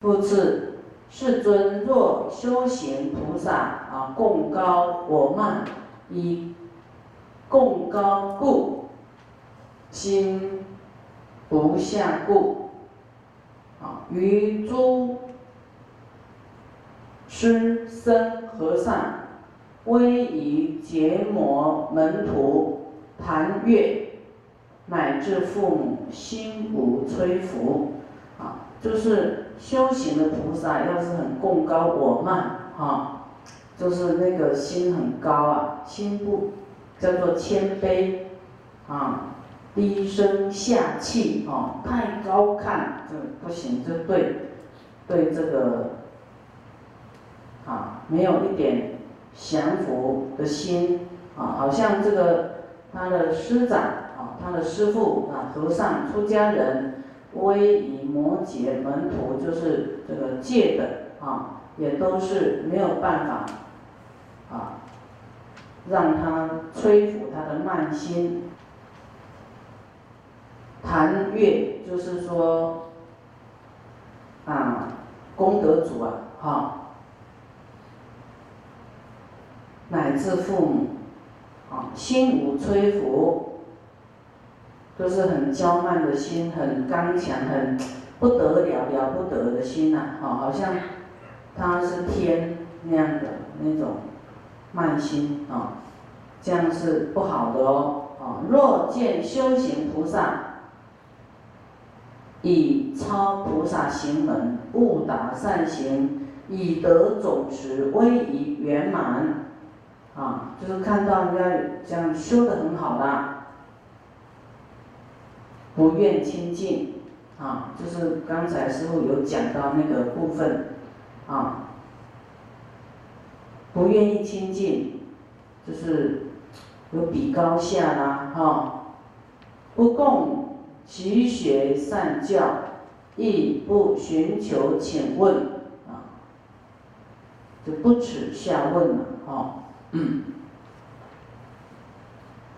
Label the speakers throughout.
Speaker 1: 复次，世尊若修行菩萨啊，共高我慢，以共高故，心不下故，啊，于诸师僧和尚，威仪结魔门徒，谈阅，乃至父母，心无摧伏，啊，就是。修行的菩萨要是很共高我慢哈，就是那个心很高啊，心不叫做谦卑啊，低声下气啊，太高看这不行，这对对这个啊没有一点降服的心啊，好像这个他的师长啊，他的师父啊，和尚出家人。威仪摩羯门徒就是这个戒的啊，也都是没有办法啊，让他吹服他的慢心。谭月就是说啊，功德主啊，哈，乃至父母啊，心无摧服。都是很娇慢的心，很刚强，很不得了了不得的心呐，好，好像他是天那样的那种慢心啊，这样是不好的哦，啊，若见修行菩萨以超菩萨行门，悟达善行，以德总持，威仪圆满，啊，就是看到人家这样修的很好的。不愿亲近，啊，就是刚才师傅有讲到那个部分，啊，不愿意亲近，就是有比高下啦，哈，不共习学善教，亦不寻求请问，啊，就不耻下问了，哈，嗯。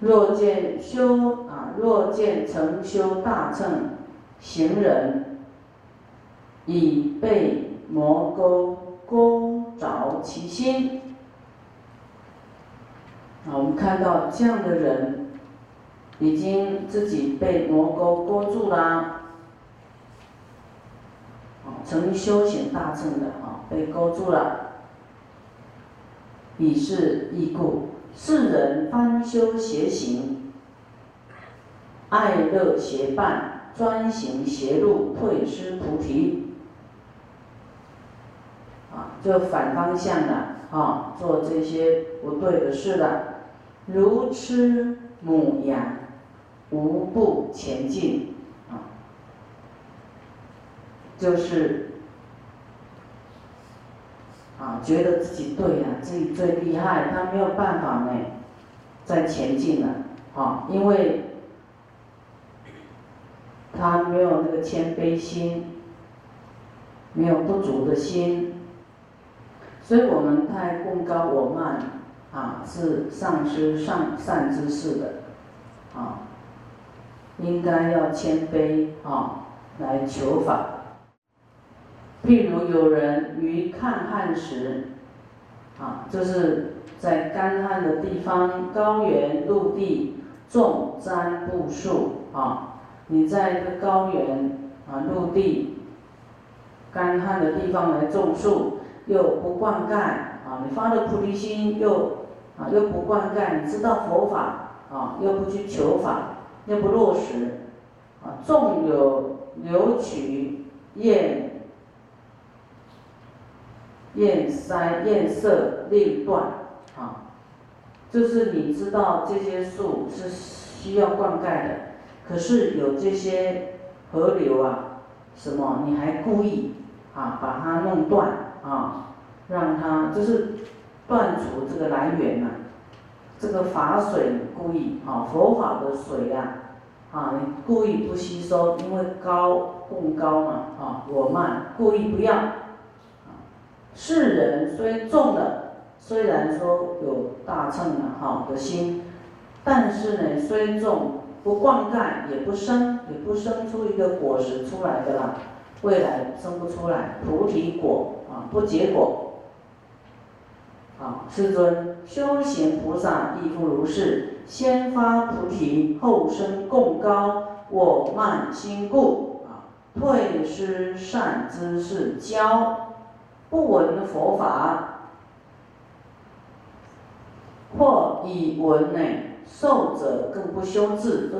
Speaker 1: 若见修啊，若见成修大乘行人，已被魔钩勾着其心。啊，我们看到这样的人，已经自己被魔钩勾住啦。啊，成修行大乘的啊，被勾住了，以是异故。世人翻修邪行，爱乐邪伴，专行邪路，退失菩提。啊，就反方向的啊，做这些不对的事的，如痴母羊，无不前进。啊，就是。啊，觉得自己对呀，自己最厉害，他没有办法呢，再前进了，啊，因为他没有那个谦卑心，没有不足的心，所以我们太功高我慢，啊，是丧失上善之事的，啊，应该要谦卑啊，来求法。譬如有人于抗旱时，啊，就是在干旱的地方，高原陆地种占卜树，啊，你在一个高原啊陆地干旱的地方来种树，又不灌溉，啊，你发了菩提心又啊又不灌溉，你知道佛法，啊，又不去求法，又不落实，啊，纵有留取厌。厌塞厌色裂断，啊，就是你知道这些树是需要灌溉的，可是有这些河流啊，什么你还故意啊把它弄断啊，让它就是断除这个来源呐，这个法水故意啊佛法的水呀，啊你故意不吸收，因为高供高嘛啊我慢故意不要。世人虽重了，虽然说有大乘的好的心，但是呢，虽重不灌溉，也不生，也不生出一个果实出来的啦。未来生不出来菩提果啊，不结果。啊，世尊，修行菩萨亦复如是，先发菩提，后生共高，我慢心故啊，退失善知识教，不闻佛法，或以闻呢，受者更不修智，都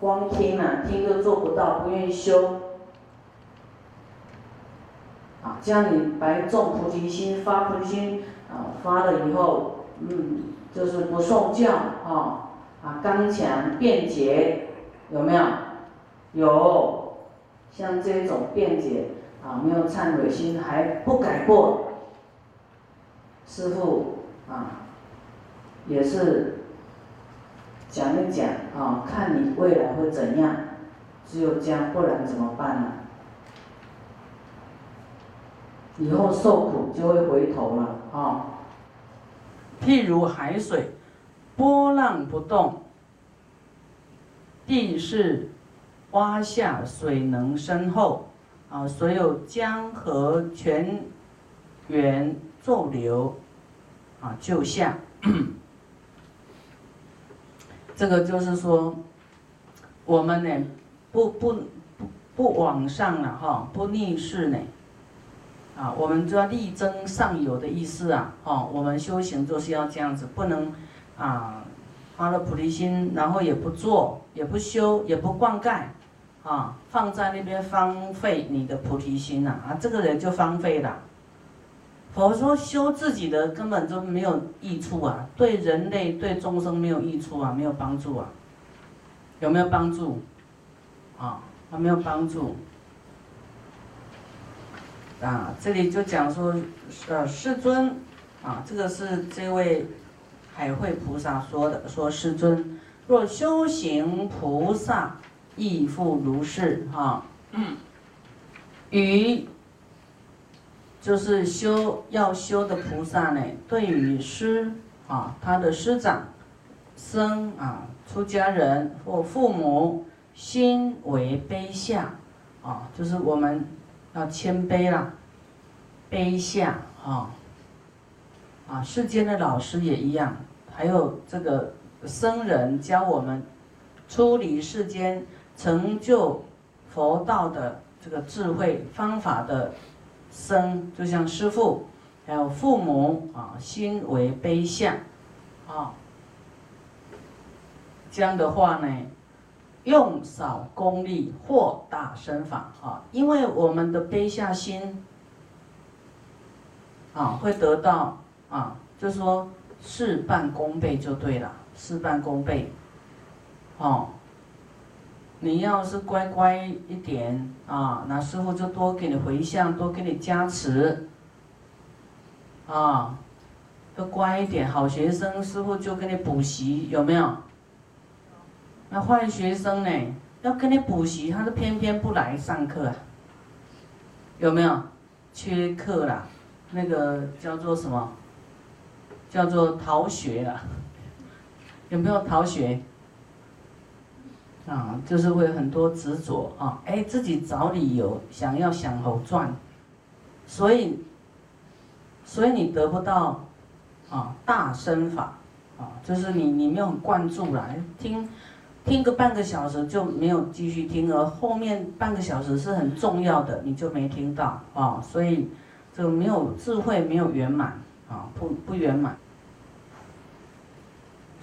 Speaker 1: 光听啊，听都做不到，不愿意修。啊，这样你白种菩提心，发菩提心。啊，发了以后，嗯，就是不受教啊，啊，刚强辩捷，有没有？有，像这种辩捷啊，没有忏悔心，还不改过，师傅啊，也是讲一讲啊，看你未来会怎样，只有这样，不然怎么办呢？以后受苦就会回头了啊！譬如海水，波浪不动，地势洼下，水能深厚啊！所有江河泉源骤流啊，就像。这个就是说，我们呢，不不不不往上了哈，不逆势呢。啊，我们就要力争上游的意思啊！哦，我们修行就是要这样子，不能啊发了菩提心，然后也不做，也不修，也不灌溉，啊，放在那边荒废你的菩提心呐！啊，这个人就荒废了。佛说修自己的根本就没有益处啊，对人类、对众生没有益处啊，没有帮助啊。有没有帮助？啊，还没有帮助。啊，这里就讲说，呃，世尊，啊，这个是这位海会菩萨说的，说世尊，若修行菩萨亦复如是，哈，嗯，于就是修要修的菩萨呢，对于师啊，他的师长、僧啊、出家人或父母，心为卑下，啊，就是我们。要谦卑啦，卑下啊，啊，世间的老师也一样，还有这个僧人教我们出离世间、成就佛道的这个智慧方法的僧，就像师父，还有父母啊，心为卑下啊，这样的话呢？用少功力获大身法啊，因为我们的卑下心啊，会得到啊，就是说事半功倍就对了，事半功倍。哦，你要是乖乖一点啊，那师傅就多给你回向，多给你加持。啊，要乖一点，好学生，师傅就给你补习，有没有？那坏学生呢？要给你补习，他就偏偏不来上课，有没有？缺课啦，那个叫做什么？叫做逃学了，有没有逃学？啊，就是会很多执着啊，哎，自己找理由想要想好赚，所以，所以你得不到啊大身法啊，就是你你没有灌注来听。听个半个小时就没有继续听，而后面半个小时是很重要的，你就没听到啊，所以这个没有智慧，没有圆满啊，不不圆满。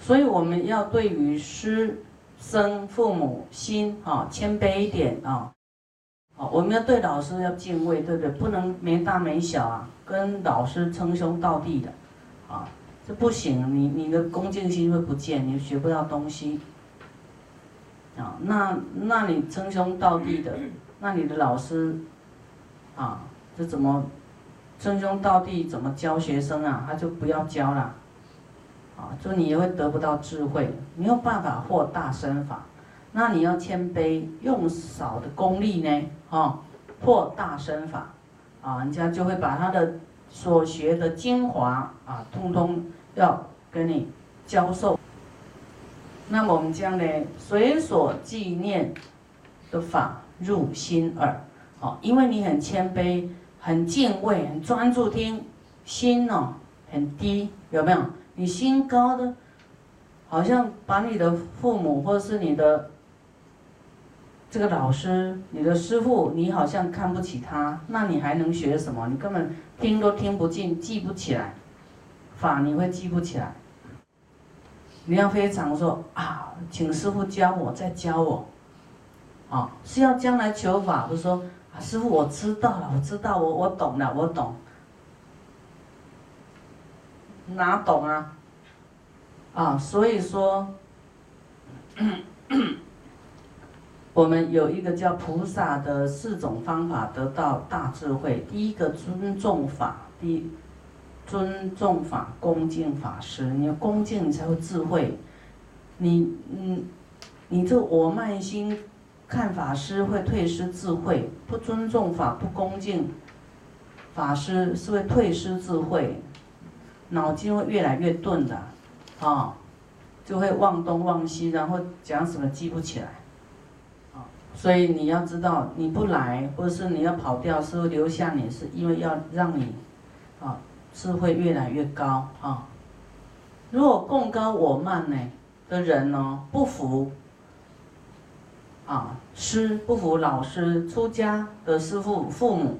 Speaker 1: 所以我们要对于师生父母心啊谦卑一点啊，好，我们要对老师要敬畏，对不对？不能没大没小啊，跟老师称兄道弟的啊，这不行，你你的恭敬心会不见，你学不到东西。啊，那那你称兄道弟的，那你的老师，啊，这怎么称兄道弟？怎么教学生啊？他就不要教了，啊，就你也会得不到智慧，没有办法获大身法。那你要谦卑，用少的功力呢，哦，获大身法，啊，人家就会把他的所学的精华啊，通通要跟你教授。那么我们将呢随所纪念的法入心耳，哦，因为你很谦卑、很敬畏、很专注听，心哦很低，有没有？你心高的，好像把你的父母或者是你的这个老师、你的师傅，你好像看不起他，那你还能学什么？你根本听都听不进，记不起来，法你会记不起来。你要非常说啊，请师傅教我，再教我，啊，是要将来求法，不是说啊，师傅我知道了，我知道，我我懂了，我懂，哪懂啊？啊，所以说，我们有一个叫菩萨的四种方法得到大智慧。第一个尊重法，第一。尊重法，恭敬法师。你要恭敬，你才会智慧。你，嗯，你这我慢心看法师会退失智慧，不尊重法，不恭敬法师是会退失智慧，脑筋会越来越钝的，啊，就会忘东忘西，然后讲什么记不起来，啊，所以你要知道，你不来，或者是你要跑掉，是留下你，是因为要让你，啊。智慧越来越高啊！如果共高我慢呢的人呢，不服啊师不服老师出家的师父父母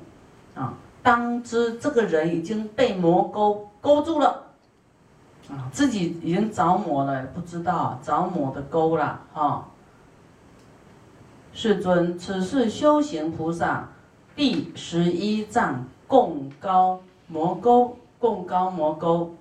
Speaker 1: 啊，当知这个人已经被魔勾勾住了啊，自己已经着魔了，不知道着魔的勾了哈。世尊，此是修行菩萨第十一藏共高魔勾。共高魔勾